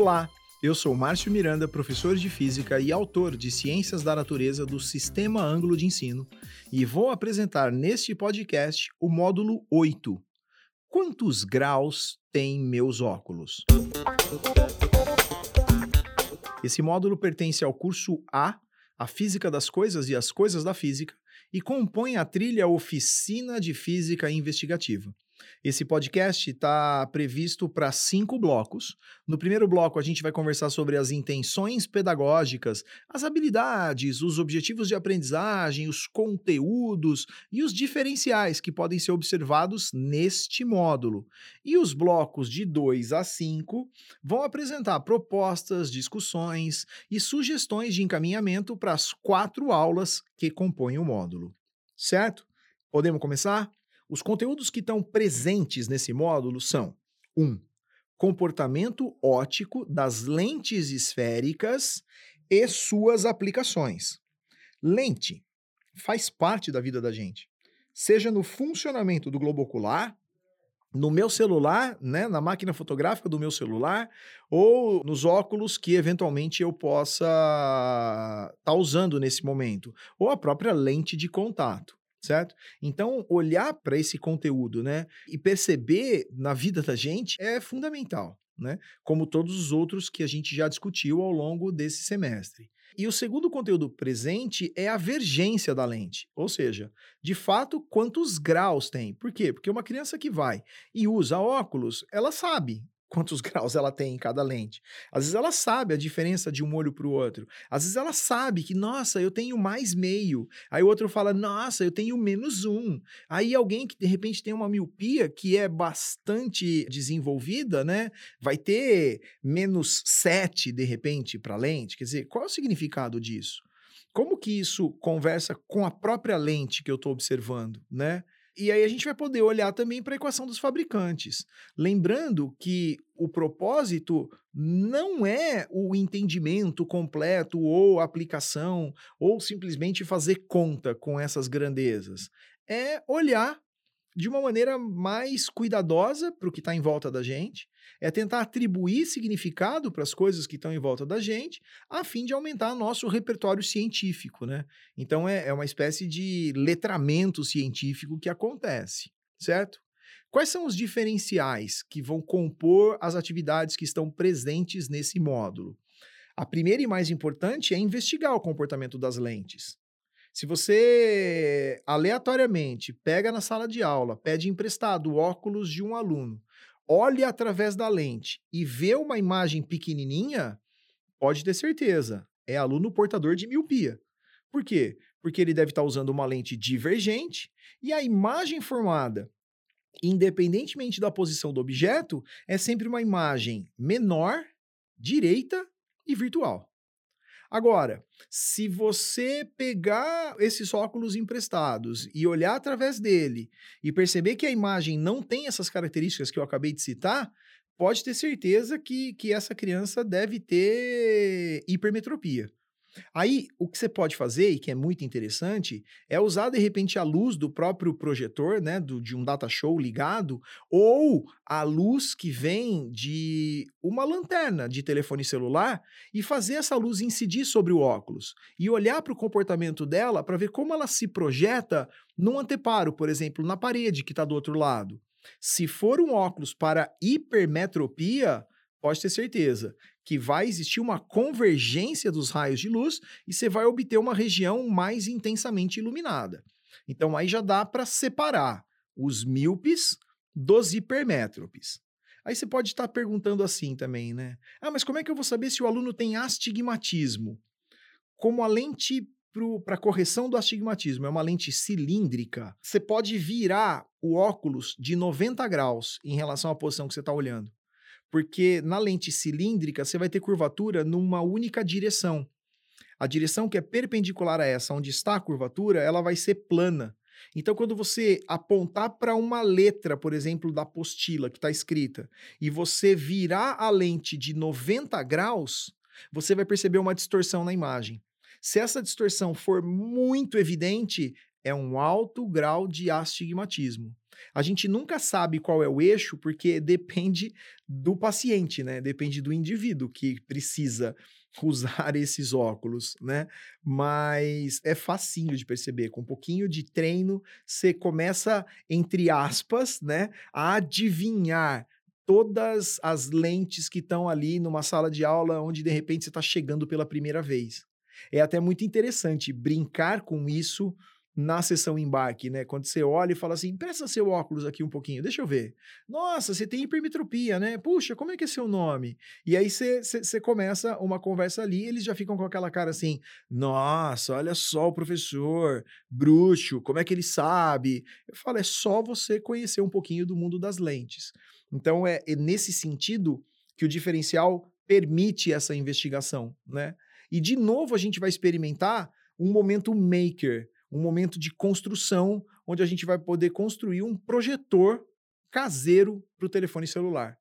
Olá, eu sou Márcio Miranda, professor de Física e autor de Ciências da Natureza do Sistema Ângulo de Ensino, e vou apresentar neste podcast o módulo 8. Quantos graus têm meus óculos? Esse módulo pertence ao curso A, a Física das Coisas e as Coisas da Física, e compõe a trilha Oficina de Física Investigativa. Esse podcast está previsto para cinco blocos. No primeiro bloco, a gente vai conversar sobre as intenções pedagógicas, as habilidades, os objetivos de aprendizagem, os conteúdos e os diferenciais que podem ser observados neste módulo. E os blocos de 2 a 5 vão apresentar propostas, discussões e sugestões de encaminhamento para as quatro aulas que compõem o módulo. Certo? Podemos começar? Os conteúdos que estão presentes nesse módulo são: 1. Um, comportamento óptico das lentes esféricas e suas aplicações. Lente faz parte da vida da gente, seja no funcionamento do globo ocular, no meu celular, né, na máquina fotográfica do meu celular, ou nos óculos que eventualmente eu possa estar tá usando nesse momento, ou a própria lente de contato certo? Então, olhar para esse conteúdo, né, e perceber na vida da gente é fundamental, né? Como todos os outros que a gente já discutiu ao longo desse semestre. E o segundo conteúdo presente é a vergência da lente, ou seja, de fato, quantos graus tem. Por quê? Porque uma criança que vai e usa óculos, ela sabe quantos graus ela tem em cada lente. Às vezes ela sabe a diferença de um olho para o outro. Às vezes ela sabe que, nossa, eu tenho mais meio. Aí o outro fala, nossa, eu tenho menos um. Aí alguém que de repente tem uma miopia que é bastante desenvolvida, né? Vai ter menos sete de repente para a lente. Quer dizer, qual é o significado disso? Como que isso conversa com a própria lente que eu estou observando, né? E aí a gente vai poder olhar também para a equação dos fabricantes. Lembrando que o propósito não é o entendimento completo ou aplicação ou simplesmente fazer conta com essas grandezas. É olhar de uma maneira mais cuidadosa para o que está em volta da gente, é tentar atribuir significado para as coisas que estão em volta da gente, a fim de aumentar nosso repertório científico, né? Então é, é uma espécie de letramento científico que acontece, certo? Quais são os diferenciais que vão compor as atividades que estão presentes nesse módulo? A primeira e mais importante é investigar o comportamento das lentes. Se você aleatoriamente pega na sala de aula, pede emprestado o óculos de um aluno, olha através da lente e vê uma imagem pequenininha, pode ter certeza, é aluno portador de miopia. Por quê? Porque ele deve estar usando uma lente divergente e a imagem formada, independentemente da posição do objeto, é sempre uma imagem menor, direita e virtual. Agora, se você pegar esses óculos emprestados e olhar através dele e perceber que a imagem não tem essas características que eu acabei de citar, pode ter certeza que, que essa criança deve ter hipermetropia. Aí, o que você pode fazer, e que é muito interessante, é usar de repente a luz do próprio projetor, né, do, de um data show ligado, ou a luz que vem de uma lanterna de telefone celular e fazer essa luz incidir sobre o óculos e olhar para o comportamento dela para ver como ela se projeta num anteparo, por exemplo, na parede que está do outro lado. Se for um óculos para hipermetropia, pode ter certeza que vai existir uma convergência dos raios de luz e você vai obter uma região mais intensamente iluminada. Então aí já dá para separar os míopes dos hipermétropes. Aí você pode estar perguntando assim também, né? Ah, mas como é que eu vou saber se o aluno tem astigmatismo? Como a lente para correção do astigmatismo é uma lente cilíndrica, você pode virar o óculos de 90 graus em relação à posição que você está olhando porque na lente cilíndrica você vai ter curvatura numa única direção. A direção que é perpendicular a essa, onde está a curvatura, ela vai ser plana. Então, quando você apontar para uma letra, por exemplo, da apostila que está escrita, e você virar a lente de 90 graus, você vai perceber uma distorção na imagem. Se essa distorção for muito evidente, é um alto grau de astigmatismo. A gente nunca sabe qual é o eixo porque depende do paciente, né? Depende do indivíduo que precisa usar esses óculos, né? Mas é facinho de perceber. Com um pouquinho de treino, você começa, entre aspas, né, a adivinhar todas as lentes que estão ali numa sala de aula onde de repente você está chegando pela primeira vez. É até muito interessante brincar com isso na sessão embarque, né? Quando você olha e fala assim, presta seu óculos aqui um pouquinho, deixa eu ver. Nossa, você tem hipermetropia, né? Puxa, como é que é seu nome? E aí você, começa uma conversa ali, eles já ficam com aquela cara assim, nossa, olha só o professor, bruxo, como é que ele sabe? Eu falo, é só você conhecer um pouquinho do mundo das lentes. Então é, é nesse sentido que o diferencial permite essa investigação, né? E de novo a gente vai experimentar um momento maker, um momento de construção, onde a gente vai poder construir um projetor caseiro para o telefone celular,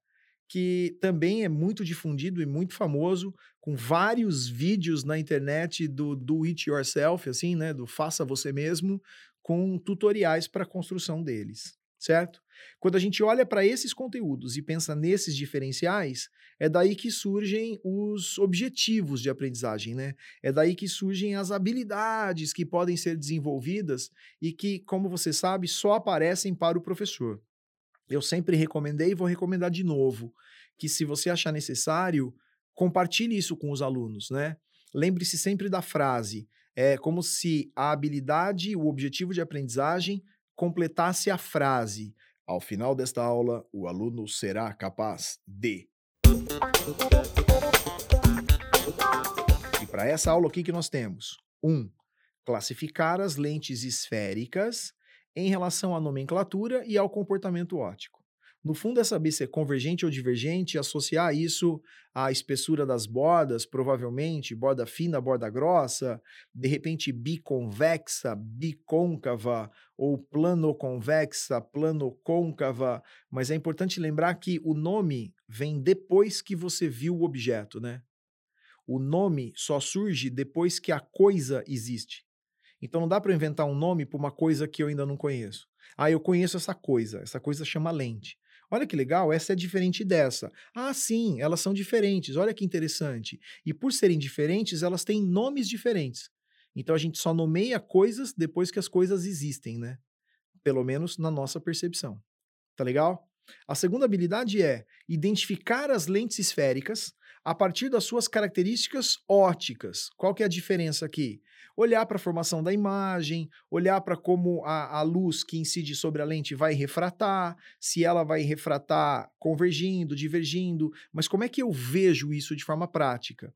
que também é muito difundido e muito famoso, com vários vídeos na internet do do it yourself, assim, né, do faça você mesmo, com tutoriais para a construção deles certo? Quando a gente olha para esses conteúdos e pensa nesses diferenciais, é daí que surgem os objetivos de aprendizagem, né? É daí que surgem as habilidades que podem ser desenvolvidas e que, como você sabe, só aparecem para o professor. Eu sempre recomendei e vou recomendar de novo que, se você achar necessário, compartilhe isso com os alunos, né? Lembre-se sempre da frase: é como se a habilidade, o objetivo de aprendizagem completasse a frase: Ao final desta aula, o aluno será capaz de. E para essa aula, o que, que nós temos? 1. Um, classificar as lentes esféricas em relação à nomenclatura e ao comportamento óptico. No fundo, é saber se é convergente ou divergente, associar isso à espessura das bordas, provavelmente, borda fina, borda grossa, de repente biconvexa, bicôncava, ou plano-convexa, plano-côncava. Mas é importante lembrar que o nome vem depois que você viu o objeto, né? O nome só surge depois que a coisa existe. Então não dá para inventar um nome para uma coisa que eu ainda não conheço. Ah, eu conheço essa coisa. Essa coisa chama lente. Olha que legal, essa é diferente dessa. Ah, sim, elas são diferentes. Olha que interessante. E por serem diferentes, elas têm nomes diferentes. Então a gente só nomeia coisas depois que as coisas existem, né? Pelo menos na nossa percepção. Tá legal? A segunda habilidade é identificar as lentes esféricas a partir das suas características óticas. Qual que é a diferença aqui? Olhar para a formação da imagem, olhar para como a, a, luz que incide sobre a lente vai refratar, se ela vai refratar convergindo, divergindo, mas como é que eu vejo isso de forma prática?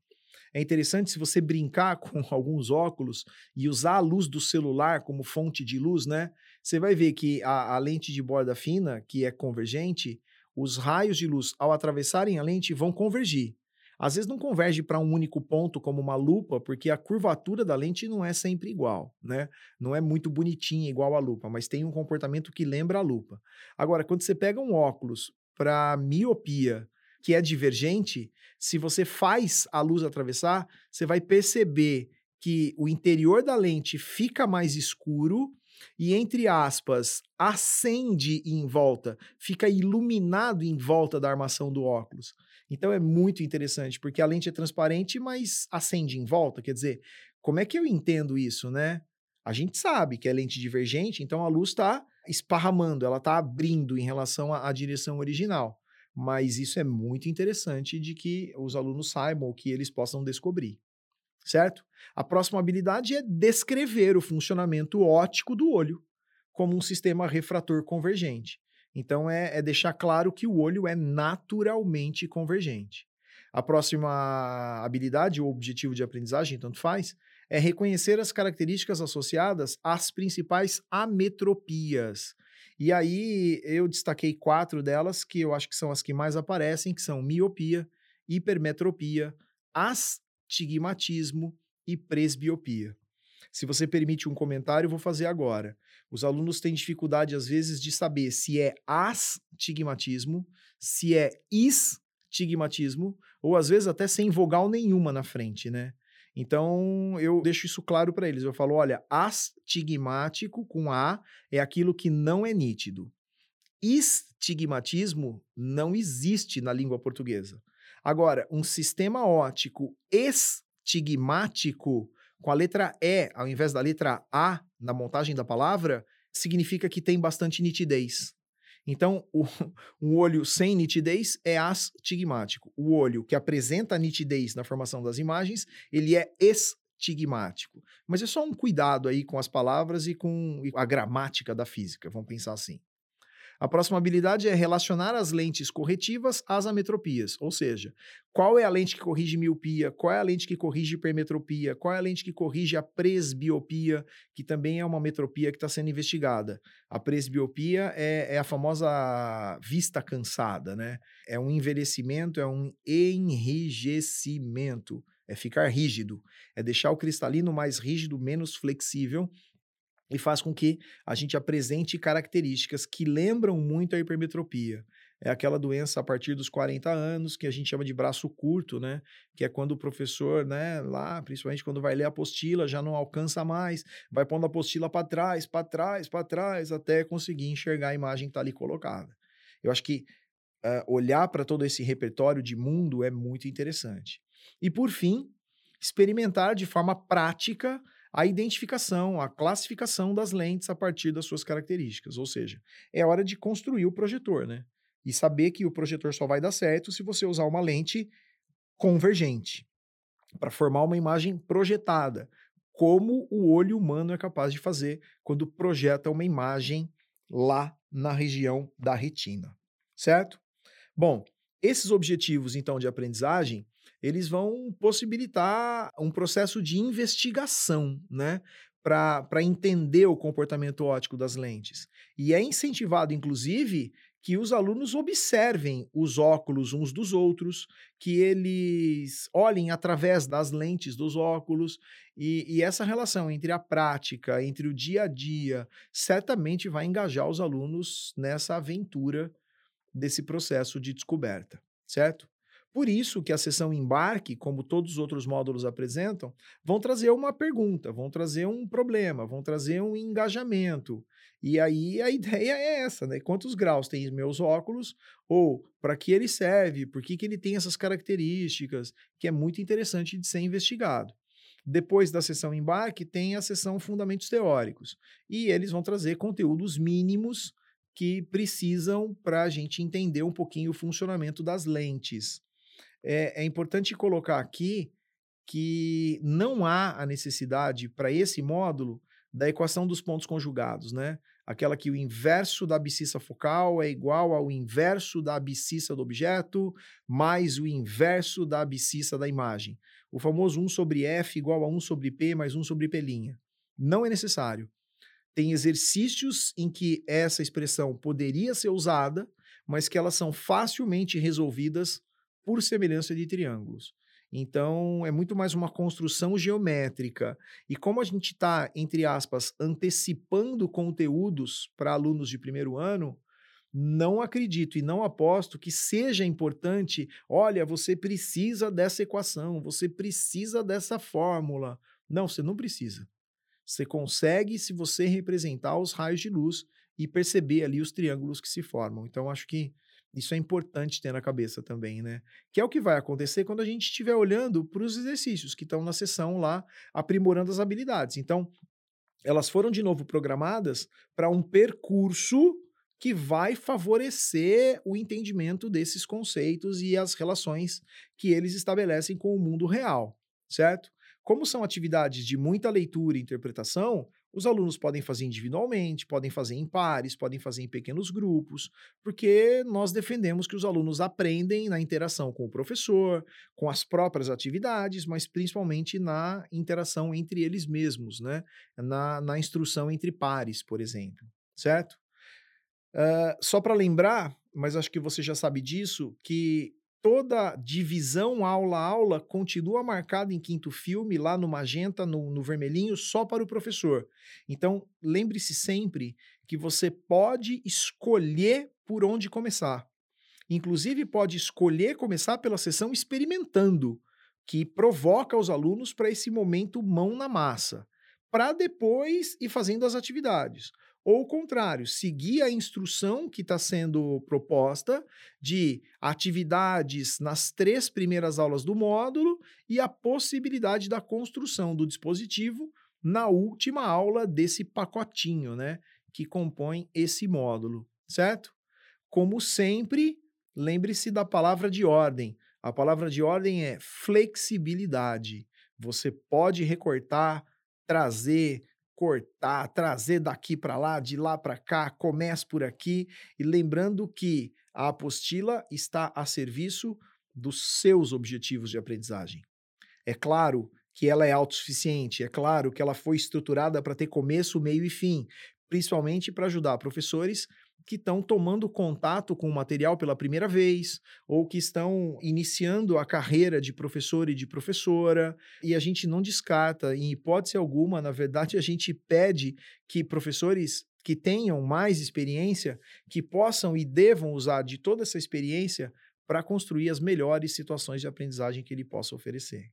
É interessante se você brincar com alguns óculos e usar a luz do celular como fonte de luz, né? Você vai ver que a, a lente de borda fina, que é convergente, os raios de luz, ao atravessarem a lente, vão convergir. Às vezes não converge para um único ponto como uma lupa, porque a curvatura da lente não é sempre igual, né? Não é muito bonitinha igual a lupa, mas tem um comportamento que lembra a lupa. Agora, quando você pega um óculos para miopia que é divergente, se você faz a luz atravessar, você vai perceber que o interior da lente fica mais escuro e, entre aspas, acende em volta, fica iluminado em volta da armação do óculos. Então é muito interessante, porque a lente é transparente, mas acende em volta. Quer dizer, como é que eu entendo isso, né? A gente sabe que é lente divergente, então a luz está esparramando, ela está abrindo em relação à, à direção original mas isso é muito interessante de que os alunos saibam ou que eles possam descobrir, certo? A próxima habilidade é descrever o funcionamento óptico do olho como um sistema refrator convergente. Então, é, é deixar claro que o olho é naturalmente convergente. A próxima habilidade ou objetivo de aprendizagem, tanto faz, é reconhecer as características associadas às principais ametropias, e aí eu destaquei quatro delas que eu acho que são as que mais aparecem, que são miopia, hipermetropia, astigmatismo e presbiopia. Se você permite um comentário, eu vou fazer agora. Os alunos têm dificuldade, às vezes, de saber se é astigmatismo, se é estigmatismo, ou às vezes até sem vogal nenhuma na frente, né? Então, eu deixo isso claro para eles. Eu falo, olha, astigmático com A é aquilo que não é nítido. estigmatismo não existe na língua portuguesa. Agora, um sistema ótico estigmático com a letra E ao invés da letra A na montagem da palavra significa que tem bastante nitidez. A próxima habilidade é relacionar as lentes corretivas às ametropias, ou seja, qual é a lente que corrige miopia, qual é a lente que corrige hipermetropia, qual é a lente que corrige a presbiopia, que também é uma metropia que está sendo investigada. A presbiopia é, é a famosa vista cansada, né? É um envelhecimento, é um enrijecimento, é ficar rígido, é deixar o cristalino mais rígido, menos flexível, e faz com que a gente apresente características que lembram muito a hipermetropia. É aquela doença a partir dos 40 anos que a gente chama de braço curto, né? Que é quando o professor, né, lá, principalmente quando vai ler a apostila, já não alcança mais, vai pondo a apostila para trás, para trás, para trás, até conseguir enxergar a imagem que está ali colocada. Eu acho que uh, olhar para todo esse repertório de mundo é muito interessante. E por fim, experimentar de forma prática a identificação, a classificação das lentes a partir das suas características. Ou seja, é hora de construir o projetor, né? E saber que o projetor só vai dar certo se você usar uma lente convergente para formar uma imagem projetada, como o olho humano é capaz de fazer quando projeta uma imagem lá na região da retina, certo? Bom, esses objetivos então de aprendizagem eles vão possibilitar um processo de investigação, né? Para entender o comportamento óptico das lentes. E é incentivado, inclusive, que os alunos observem os óculos uns dos outros, que eles olhem através das lentes dos óculos, e, e, essa relação entre a prática, entre o dia a dia, certamente vai engajar os alunos nessa aventura desse processo de descoberta, certo? Por isso que a sessão embarque, como todos os outros módulos apresentam, vão trazer uma pergunta, vão trazer um problema, vão trazer um engajamento. E aí a ideia é essa, né? Quantos graus tem meus óculos? Ou para que ele serve? Por que, que ele tem essas características? Que é muito interessante de ser investigado. Depois da sessão embarque, tem a sessão fundamentos teóricos. E eles vão trazer conteúdos mínimos que precisam para a gente entender um pouquinho o funcionamento das lentes é, é importante colocar aqui que não há a necessidade para esse módulo da equação dos pontos conjugados, né? Aquela que o inverso da abscissa focal é igual ao inverso da abscissa do objeto mais o inverso da abscissa da imagem. O famoso 1 sobre F igual a 1 sobre P mais 1 sobre P'. Não é necessário. Tem exercícios em que essa expressão poderia ser usada, mas que elas são facilmente resolvidas por semelhança de triângulos. Então, é muito mais uma construção geométrica. E como a gente está, entre aspas, antecipando conteúdos para alunos de primeiro ano, não acredito e não aposto que seja importante. Olha, você precisa dessa equação, você precisa dessa fórmula. Não, você não precisa. Você consegue se você representar os raios de luz e perceber ali os triângulos que se formam. Então, acho que isso é importante ter na cabeça também, né? Que é o que vai acontecer quando a gente estiver olhando para os exercícios que estão na sessão lá, aprimorando as habilidades. Então, elas foram de novo programadas para um percurso que vai favorecer o entendimento desses conceitos e as relações que eles estabelecem com o mundo real, certo? Como são atividades de muita leitura e interpretação, os alunos podem fazer individualmente, podem fazer em pares, podem fazer em pequenos grupos, porque nós defendemos que os alunos aprendem na interação com o professor, com as próprias atividades, mas principalmente na interação entre eles mesmos, né? na, na instrução entre pares, por exemplo, certo? Uh, só para lembrar, mas acho que você já sabe disso, que toda divisão aula-aula continua marcada em quinto filme, lá no magenta, no, no vermelhinho, só para o professor. Então, lembre-se sempre que você pode escolher por onde começar. Inclusive, pode escolher começar pela sessão experimentando, que provoca os alunos para esse momento mão na massa, para depois ir fazendo as atividades. Ou o contrário, seguir a instrução que está sendo proposta de atividades nas três primeiras aulas do módulo e a possibilidade da construção do dispositivo na última aula desse pacotinho, né, que compõe esse módulo, certo? Como sempre, lembre-se da palavra de ordem. A palavra de ordem é flexibilidade. Você pode recortar, trazer, cortar, trazer daqui para lá, de lá para cá, comece por aqui. E lembrando que a apostila está a serviço dos seus objetivos de aprendizagem. É claro que ela é autossuficiente, é claro que ela foi estruturada para ter começo, meio e fim, principalmente para ajudar professores que estão tomando contato com o material pela primeira vez ou que estão iniciando a carreira de professor e de professora. E a gente não descarta, em hipótese alguma, na verdade, a gente pede que professores que tenham mais experiência, que possam e devam usar de toda essa experiência para construir as melhores situações de aprendizagem que ele possa oferecer.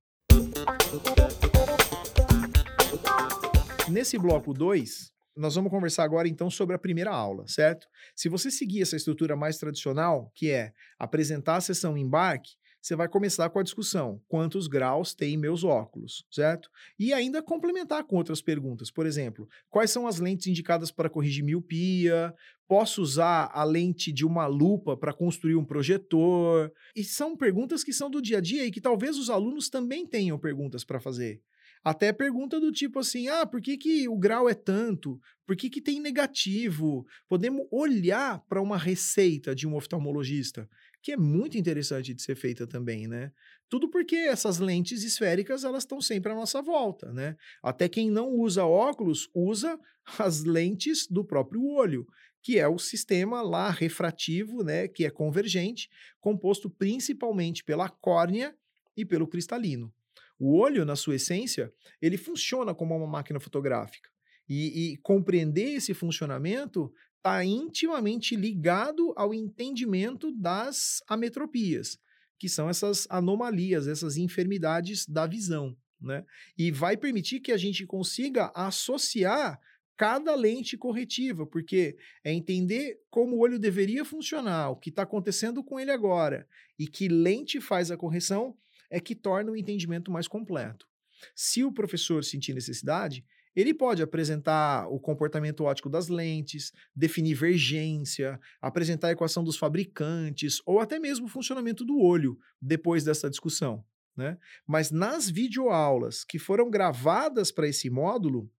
Nesse bloco 2, nós vamos conversar agora então sobre a primeira aula, certo? Se você seguir essa estrutura mais tradicional, que é apresentar a sessão embarque, você vai começar com a discussão: quantos graus tem meus óculos, certo? E ainda complementar com outras perguntas. Por exemplo, quais são as lentes indicadas para corrigir miopia? Posso usar a lente de uma lupa para construir um projetor? E são perguntas que são do dia a dia e que talvez os alunos também tenham perguntas para fazer. Até pergunta do tipo assim: ah, por que, que o grau é tanto? Por que, que tem negativo? Podemos olhar para uma receita de um oftalmologista, que é muito interessante de ser feita também, né? Tudo porque essas lentes esféricas elas estão sempre à nossa volta, né? Até quem não usa óculos usa as lentes do próprio olho, que é o sistema lá refrativo, né? Que é convergente, composto principalmente pela córnea e pelo cristalino. O olho, na sua essência, ele funciona como uma máquina fotográfica. E, e compreender esse funcionamento está intimamente ligado ao entendimento das ametropias, que são essas anomalias, essas enfermidades da visão. Né? E vai permitir que a gente consiga associar cada lente corretiva, porque é entender como o olho deveria funcionar, o que está acontecendo com ele agora, e que lente faz a correção é que torna o entendimento mais completo. Se o professor sentir necessidade, ele pode apresentar o comportamento óptico das lentes, definir vergência, apresentar a equação dos fabricantes ou até mesmo o funcionamento do olho depois dessa discussão. Né? Mas nas videoaulas que foram gravadas para esse módulo,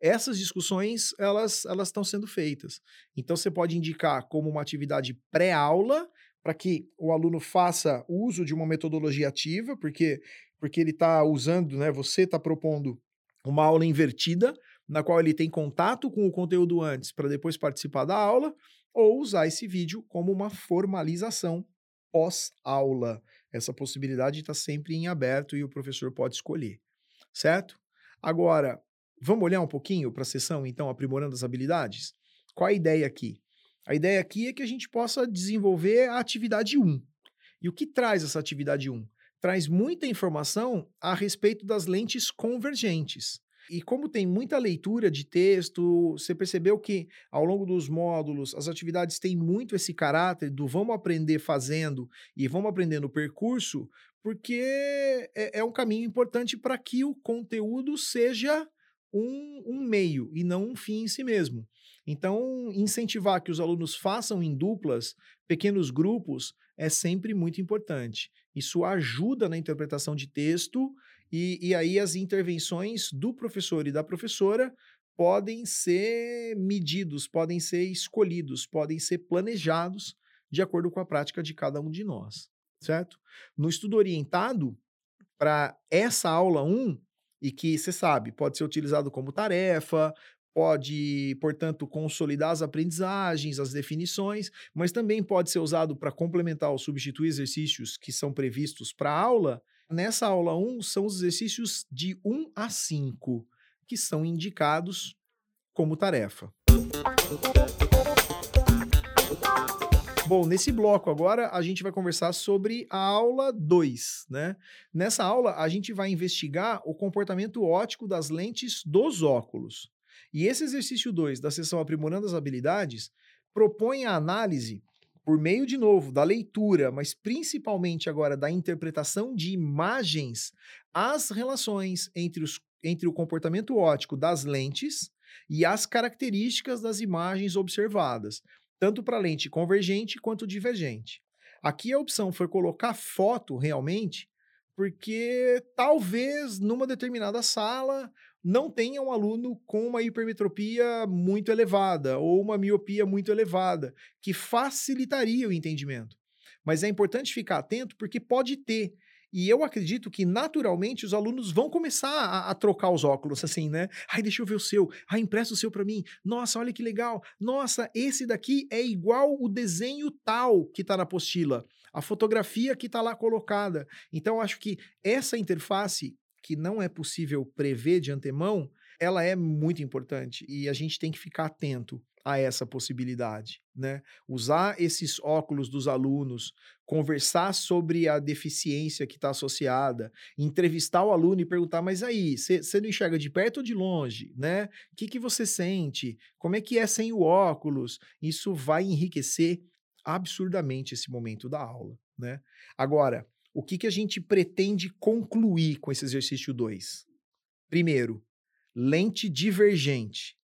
essas discussões elas elas estão sendo feitas. Então você pode indicar como uma atividade pré-aula para que o aluno faça uso de uma metodologia ativa, porque, porque ele está usando, né, você está propondo uma aula invertida, na qual ele tem contato com o conteúdo antes para depois participar da aula, ou usar esse vídeo como uma formalização pós-aula. Essa possibilidade está sempre em aberto e o professor pode escolher, certo? Agora, vamos olhar um pouquinho para a sessão, então, aprimorando as habilidades? Qual a ideia aqui? A ideia aqui é que a gente possa desenvolver a atividade 1. E o que traz essa atividade 1? Traz muita informação a respeito das lentes convergentes. E como tem muita leitura de texto, você percebeu que ao longo dos módulos as atividades têm muito esse caráter do vamos aprender fazendo e vamos aprender no percurso, porque é, é um caminho importante para que o conteúdo seja um, um meio e não um fim em si mesmo. Então, incentivar que os alunos façam em duplas, pequenos grupos, é sempre muito importante. Isso ajuda na interpretação de texto e, e aí as intervenções do professor e da professora podem ser medidos, podem ser escolhidos, podem ser planejados de acordo com a prática de cada um de nós, certo? No estudo orientado, para essa aula 1, e que você sabe, pode ser utilizado como tarefa, pode, portanto, consolidar as aprendizagens, as definições, mas também pode ser usado para complementar ou substituir exercícios que são previstos para a aula. Nessa aula 1, são os exercícios de 1 a 5, que são indicados como tarefa. Bom, nesse bloco agora a gente vai conversar sobre a aula 2, né? Nessa aula a gente vai investigar o comportamento óptico das lentes dos óculos. E esse exercício 2 da sessão Aprimorando as Habilidades propõe a análise por meio, de novo, da leitura, mas principalmente agora da interpretação de imagens, as relações entre, os, entre o comportamento óptico das lentes e as características das imagens observadas, tanto para lente convergente quanto divergente. Aqui a opção foi colocar foto realmente, porque talvez numa determinada sala não tenha um aluno com uma hipermetropia muito elevada ou uma miopia muito elevada, que facilitaria o entendimento. Mas é importante ficar atento porque pode ter. E eu acredito que naturalmente os alunos vão começar a, a, trocar os óculos, assim, né? Ai, deixa eu ver o seu. Ai, empresta o seu para mim. Nossa, olha que legal. Nossa, esse daqui é igual o desenho tal que está na apostila, a fotografia que está lá colocada. Então, acho que essa interface que não é possível prever de antemão, ela é muito importante e a gente tem que ficar atento a essa possibilidade, né? Usar esses óculos dos alunos, conversar sobre a deficiência que está associada, entrevistar o aluno e perguntar, mas aí, você não enxerga de perto ou de longe, né? O que, que você sente? Como é que é sem o óculos? Isso vai enriquecer absurdamente esse momento da aula, né? Agora, o que, que a gente pretende concluir com esse exercício 2? Primeiro, lente divergente.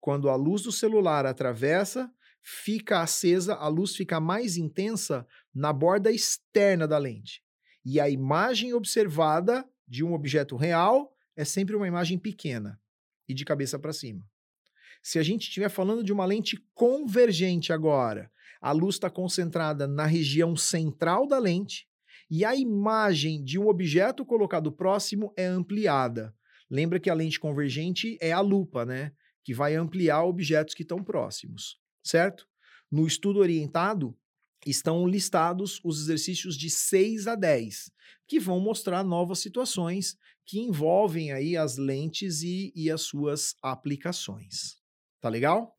Quando a luz do celular atravessa, fica acesa, a luz fica mais intensa na borda externa da lente. E a imagem observada de um objeto real é sempre uma imagem pequena e de cabeça para cima. Se a gente estiver falando de uma lente convergente agora, a luz está concentrada na região central da lente e a imagem de um objeto colocado próximo é ampliada. Lembra que a lente convergente é a lupa, né? Que vai ampliar objetos que estão próximos, certo? No estudo orientado, estão listados os exercícios de 6 a 10, que vão mostrar novas situações que envolvem aí as lentes e, e as suas aplicações. Tá legal?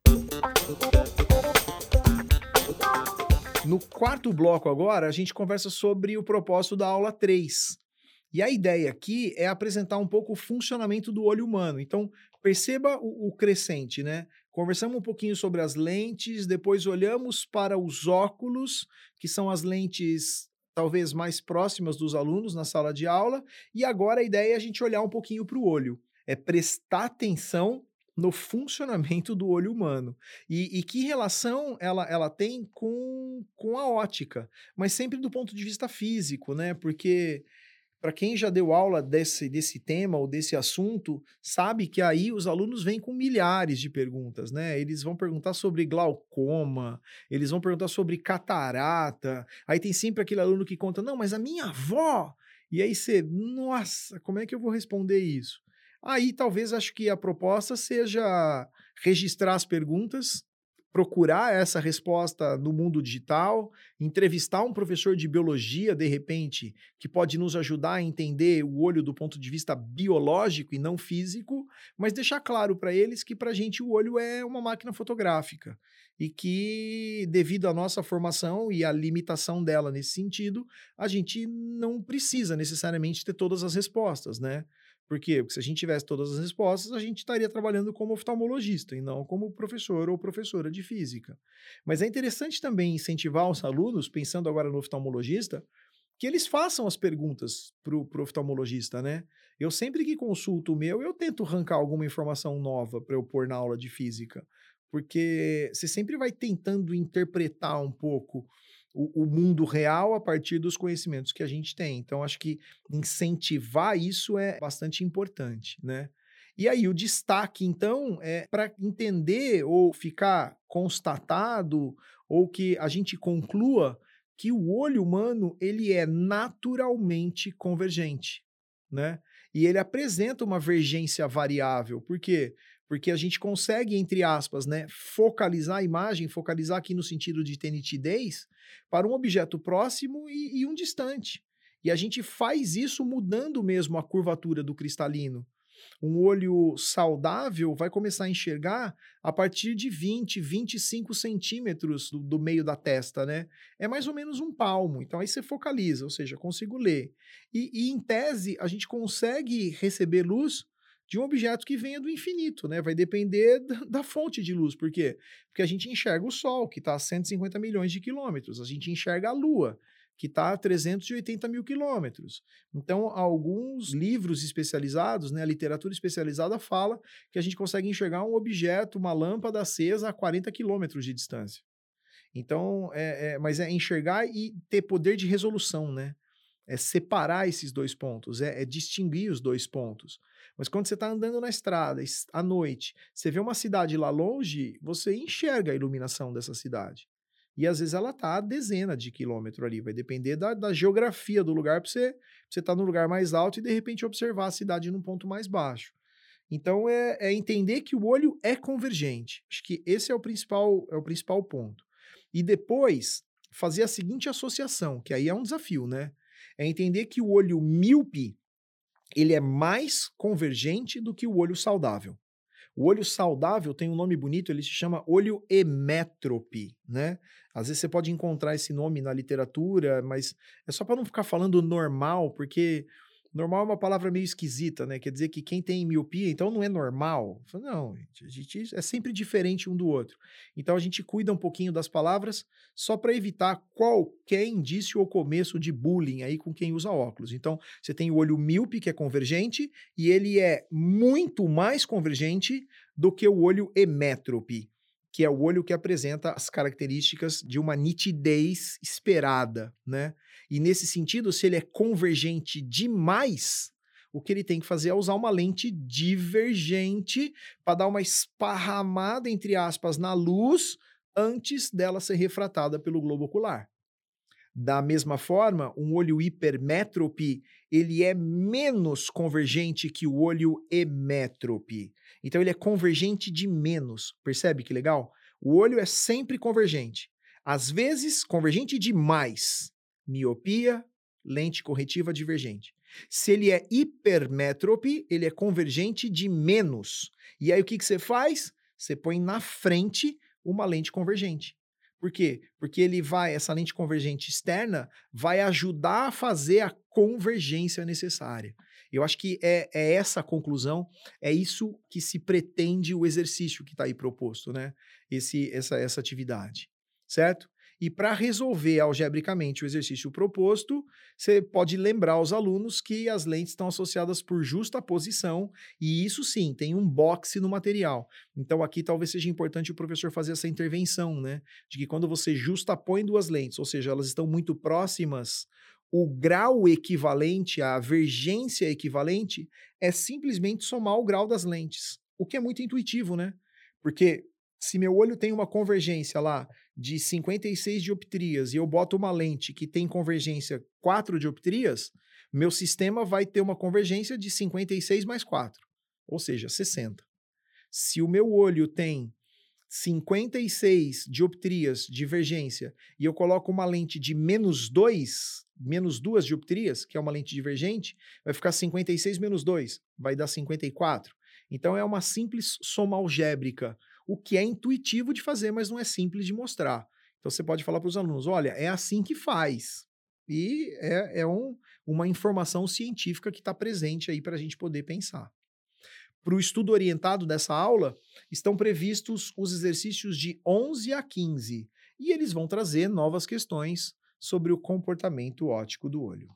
No quarto bloco agora, a gente conversa sobre o propósito da aula 3. E a ideia aqui é apresentar um pouco o funcionamento do olho humano. Então, perceba o, o crescente, né? Conversamos um pouquinho sobre as lentes, depois olhamos para os óculos, que são as lentes talvez mais próximas dos alunos na sala de aula, e agora a ideia é a gente olhar um pouquinho para o olho. É prestar atenção no funcionamento do olho humano. E, e, que relação ela, ela tem com, com a ótica, mas sempre do ponto de vista físico, né? Porque para quem já deu aula desse, desse tema ou desse assunto, sabe que aí os alunos vêm com milhares de perguntas, né? Eles vão perguntar sobre glaucoma, eles vão perguntar sobre catarata. Aí tem sempre aquele aluno que conta: não, mas a minha avó. E aí você, nossa, como é que eu vou responder isso? Aí talvez acho que a proposta seja registrar as perguntas, procurar essa resposta no mundo digital, entrevistar um professor de biologia, de repente, que pode nos ajudar a entender o olho do ponto de vista biológico e não físico, mas deixar claro para eles que para a gente o olho é uma máquina fotográfica e que, devido à nossa formação e à limitação dela nesse sentido, a gente não precisa necessariamente ter todas as respostas, né? Por quê? Porque se a gente tivesse todas as respostas, a gente estaria trabalhando como oftalmologista e não como professor ou professora de física. Mas é interessante também incentivar os alunos, pensando agora no oftalmologista, que eles façam as perguntas para o oftalmologista, né? Eu sempre que consulto o meu, eu tento arrancar alguma informação nova para eu pôr na aula de física, porque você sempre vai tentando interpretar um pouco o, o, mundo real a partir dos conhecimentos que a gente tem. Então, acho que incentivar isso é bastante importante, né? E aí, o destaque, então, é para entender ou ficar constatado ou que a gente conclua que o olho humano ele é naturalmente convergente, né? E ele apresenta uma vergência variável. Por quê? porque a gente consegue, entre aspas, né, focalizar a imagem, focalizar aqui no sentido de ter nitidez, para um objeto próximo e, e um distante. E a gente faz isso mudando mesmo a curvatura do cristalino. Um olho saudável vai começar a enxergar a partir de 20, 25 centímetros do, do, meio da testa, né? É mais ou menos um palmo. Então aí você focaliza, ou seja, consigo ler. E, e em tese, a gente consegue receber luz de um objeto que venha do infinito, né? Vai depender da, fonte de luz. Por quê? Porque a gente enxerga o Sol, que está a 150 milhões de quilômetros. A gente enxerga a Lua, que está a 380 mil quilômetros. Então, alguns livros especializados, né, a literatura especializada fala que a gente consegue enxergar um objeto, uma lâmpada acesa a 40 quilômetros de distância. Então, é, é, mas é enxergar e ter poder de resolução, né? É separar esses dois pontos, é, é distinguir os dois pontos. Mas quando você está andando na estrada à noite, você vê uma cidade lá longe, você enxerga a iluminação dessa cidade. E às vezes ela está a dezena de quilômetro ali, vai depender da, da geografia do lugar para você estar tá no lugar mais alto e de repente observar a cidade num ponto mais baixo. Então é, é, entender que o olho é convergente. Acho que esse é o principal, é o principal ponto. E depois fazer a seguinte associação, que aí é um desafio, né? É entender que o olho míope ele é mais convergente do que o olho saudável. O olho saudável tem um nome bonito, ele se chama olho emétrope, né? Às vezes você pode encontrar esse nome na literatura, mas é só para não ficar falando normal, porque Normal é uma palavra meio esquisita, né? Quer dizer que quem tem miopia, então não é normal. Não, a gente é sempre diferente um do outro. Então a gente cuida um pouquinho das palavras só para evitar qualquer indício ou começo de bullying aí com quem usa óculos. Então você tem o olho míope, que é convergente, e ele é muito mais convergente do que o olho emétrope que é o olho que apresenta as características de uma nitidez esperada, né? E nesse sentido, se ele é convergente demais, o que ele tem que fazer é usar uma lente divergente para dar uma esparramada, entre aspas, na luz antes dela ser refratada pelo globo ocular. Da mesma forma, um olho hipermétrope, ele é menos convergente que o olho emétrope. Então ele é convergente de menos. Percebe que legal? O olho é sempre convergente. Às vezes, convergente demais. Miopia, lente corretiva divergente. Se ele é hipermétrope, ele é convergente de menos. E aí o que, que você faz? Você põe na frente uma lente convergente. Por quê? Porque ele vai, essa lente convergente externa vai ajudar a fazer a convergência necessária. Eu acho que é, é essa a conclusão, é isso que se pretende o exercício que está aí proposto, né? Esse, essa, essa atividade, certo? E para resolver algebricamente o exercício proposto, você pode lembrar aos alunos que as lentes estão associadas por justa posição, e isso sim, tem um boxe no material. Então aqui talvez seja importante o professor fazer essa intervenção, né? De que quando você justapõe duas lentes, ou seja, elas estão muito próximas, o grau equivalente, a vergência equivalente, é simplesmente somar o grau das lentes. O que é muito intuitivo, né? Porque se meu olho tem uma convergência lá de 56 dioptrias e eu boto uma lente que tem convergência 4 dioptrias, meu sistema vai ter uma convergência de 56 mais 4, ou seja, 60. Se o meu olho tem 56 dioptrias de divergência e eu coloco uma lente de menos 2, menos 2 dioptrias, que é uma lente divergente, vai ficar 56 menos 2, vai dar 54. Então é uma simples soma algébrica o que é intuitivo de fazer, mas não é simples de mostrar. Então você pode falar para os alunos: olha, é assim que faz. E é, é um, uma informação científica que está presente aí para a gente poder pensar. Para o estudo orientado dessa aula, estão previstos os exercícios de 11 a 15, e eles vão trazer novas questões sobre o comportamento óptico do olho.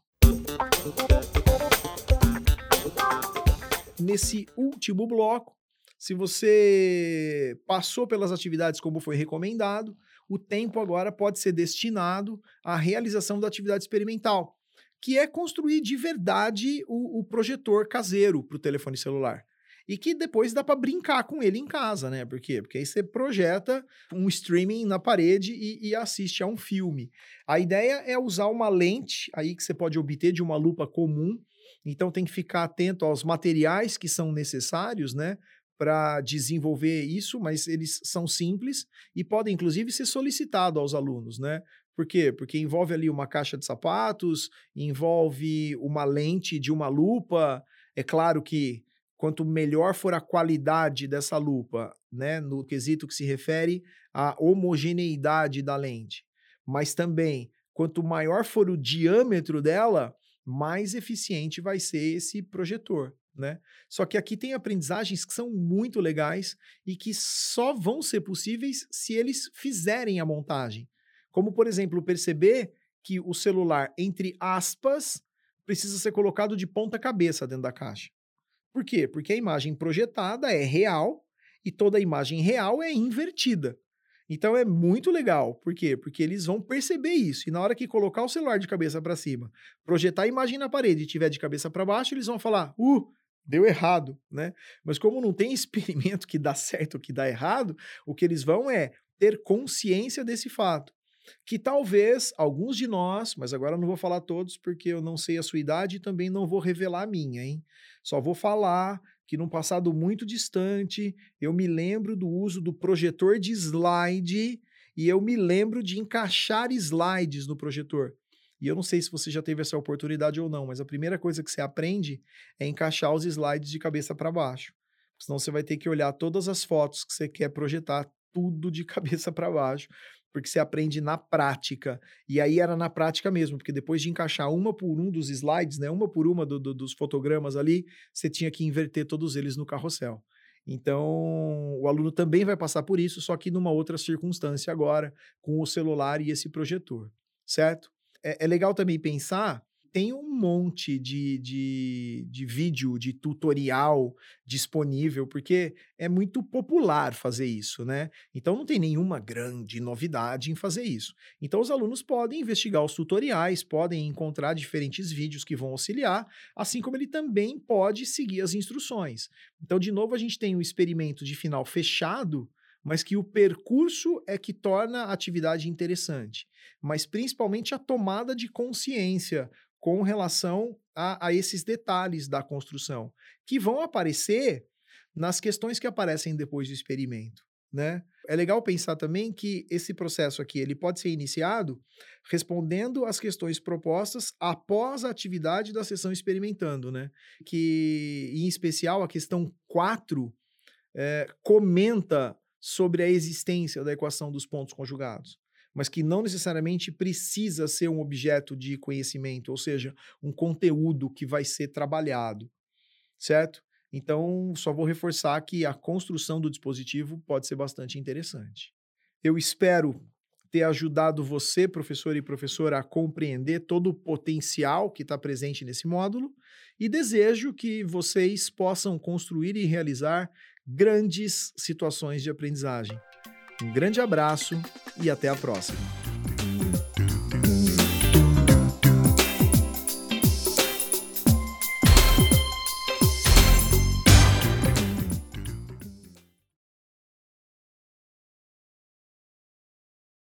Nesse último bloco, se você passou pelas atividades como foi recomendado, o tempo agora pode ser destinado à realização da atividade experimental, que é construir de verdade o, o projetor caseiro para o telefone celular. E que depois dá para brincar com ele em casa, né? Por quê? Porque aí você projeta um streaming na parede e, e assiste a um filme. A ideia é usar uma lente aí que você pode obter de uma lupa comum. Então tem que ficar atento aos materiais que são necessários, né? Para desenvolver isso, mas eles são simples e podem, inclusive, ser solicitados aos alunos, né? Por quê? Porque envolve ali uma caixa de sapatos, envolve uma lente de uma lupa. É claro que quanto melhor for a qualidade dessa lupa, né, no quesito que se refere à homogeneidade da lente, mas também quanto maior for o diâmetro dela, mais eficiente vai ser esse projetor né? Só que aqui tem aprendizagens que são muito legais e que só vão ser possíveis se eles fizerem a montagem. Como, por exemplo, perceber que o celular, entre aspas, precisa ser colocado de ponta cabeça dentro da caixa. Por quê? Porque a imagem projetada é real e toda imagem real é invertida. Então é muito legal. Por quê? Porque eles vão perceber isso. E na hora que colocar o celular de cabeça para cima, projetar a imagem na parede e tiver de cabeça para baixo, eles vão falar: "Uh, deu errado", né? Mas como não tem experimento que dá certo ou que dá errado, o que eles vão é ter consciência desse fato que talvez alguns de nós, mas agora não vou falar todos porque eu não sei a sua idade e também não vou revelar a minha, hein? Só vou falar que num passado muito distante eu me lembro do uso do projetor de slide e eu me lembro de encaixar slides no projetor. E eu não sei se você já teve essa oportunidade ou não, mas a primeira coisa que você aprende é encaixar os slides de cabeça para baixo. Senão você vai ter que olhar todas as fotos que você quer projetar tudo de cabeça para baixo, porque você aprende na prática. E aí era na prática mesmo, porque depois de encaixar uma por um dos slides, né, uma por uma do, do, dos fotogramas ali, você tinha que inverter todos eles no carrossel. Então, o aluno também vai passar por isso, só que numa outra circunstância agora, com o celular e esse projetor, certo? É, é legal também pensar tem um monte de, de, de vídeo, de tutorial disponível, porque é muito popular fazer isso, né? Então não tem nenhuma grande novidade em fazer isso. Então os alunos podem investigar os tutoriais, podem encontrar diferentes vídeos que vão auxiliar, assim como ele também pode seguir as instruções. Então, de novo, a gente tem um experimento de final fechado mas que o percurso é que torna a atividade interessante, mas principalmente a tomada de consciência com relação a, a esses detalhes da construção, que vão aparecer nas questões que aparecem depois do experimento. Né? É legal pensar também que esse processo aqui ele pode ser iniciado respondendo às questões propostas após a atividade da sessão experimentando, né? Que, em especial, a questão 4 é, comenta sobre a existência da equação dos pontos conjugados mas que não necessariamente precisa ser um objeto de conhecimento, ou seja, um conteúdo que vai ser trabalhado, certo? Então, só vou reforçar que a construção do dispositivo pode ser bastante interessante. Eu espero ter ajudado você, professor e professora, a compreender todo o potencial que está presente nesse módulo e desejo que vocês possam construir e realizar grandes situações de aprendizagem. Um grande abraço e até a próxima.